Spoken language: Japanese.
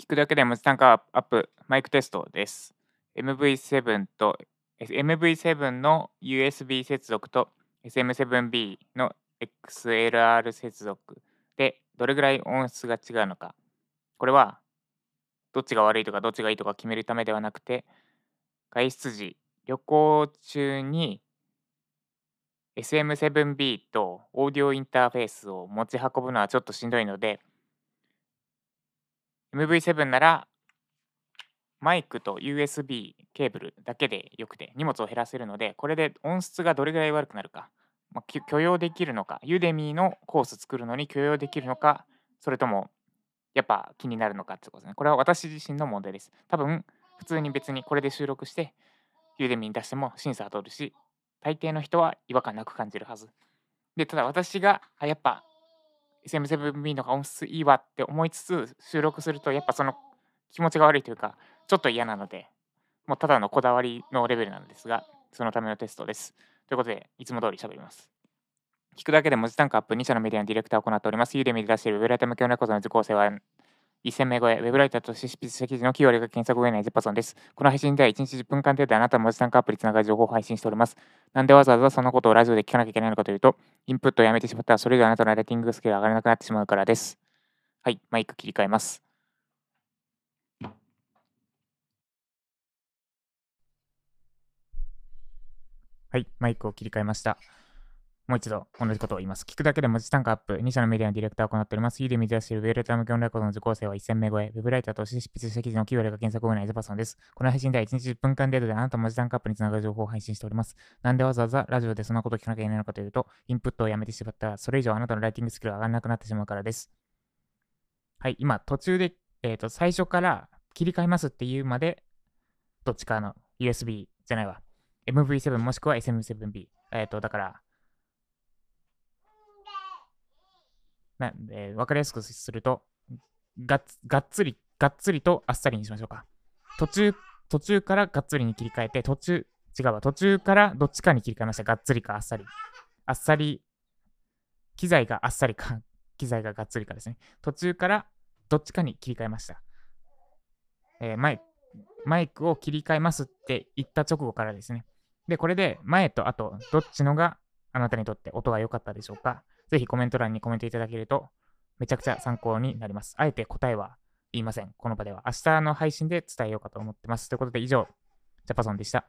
聞くだけで文字単価アップ、マイクテストです。MV7 と MV7 の USB 接続と SM7B の XLR 接続でどれぐらい音質が違うのか。これはどっちが悪いとかどっちがいいとか決めるためではなくて外出時、旅行中に SM7B とオーディオインターフェースを持ち運ぶのはちょっとしんどいので MV7 ならマイクと USB ケーブルだけでよくて荷物を減らせるのでこれで音質がどれぐらい悪くなるか、まあ、許容できるのかユーデミーのコース作るのに許容できるのかそれともやっぱ気になるのかってことですね。これは私自身の問題です。多分普通に別にこれで収録してユーデミーに出しても審査は通るし大抵の人は違和感なく感じるはず。でただ私があやっぱ SM7B のが音質いいわって思いつつ収録するとやっぱその気持ちが悪いというかちょっと嫌なのでもうただのこだわりのレベルなんですがそのためのテストです。ということでいつも通り喋ります。聞くだけで文字単価アップ2社のメディアのディレクターを行っております。ユーデミで出しているウェブライター向けの猫の受講生は1000名超え、ウェブライターとして執筆した記事の9割が検索を得ないゼパソンです。この配信では1日10分間程度あなたの文字単価アプリつながる情報を配信しております。なんでわざわざそんなことをラジオで聞かなきゃいけないのかというと、インプットをやめてしまったらそれであなたのライティングスキルが上がらなくなってしまうからです。はい、マイク切り替えます。はい、マイクを切り替えました。もう一度同じことを言います。聞くだけで文字単価アップ。2社のメディアのディレクターを行っております。ユーで見出しているウェルター向けオンラインコードの受講生は1000名超え。ウェブライターとして執筆した記事の9割が検索後のエザパソンです。この配信では1日10分間程度であなたの文字単価アップにつながる情報を配信しております。なんでわざわざラジオでそんなことを聞かなきゃいけないのかというと、インプットをやめてしまったら、それ以上あなたのライティングスキルが上がらなくなってしまうからです。はい、今途中で、えっ、ー、と、最初から切り替えますっていうまで、どっちかの USB じゃないわ。MV7 もしくは SM7B。えっ、ー、と、だから、なえー、分かりやすくするとが、がっつり、がっつりとあっさりにしましょうか。途中、途中からがっつりに切り替えて、途中、違うわ、途中からどっちかに切り替えました。がっつりかあっさり。あっさり、機材があっさりか、機材ががっつりかですね。途中からどっちかに切り替えました。えー、マイマイクを切り替えますって言った直後からですね。で、これで前と後、どっちのがあなたにとって音が良かったでしょうかぜひコメント欄にコメントいただけるとめちゃくちゃ参考になります。あえて答えは言いません。この場では。明日の配信で伝えようかと思ってます。ということで以上、ジャパソンでした。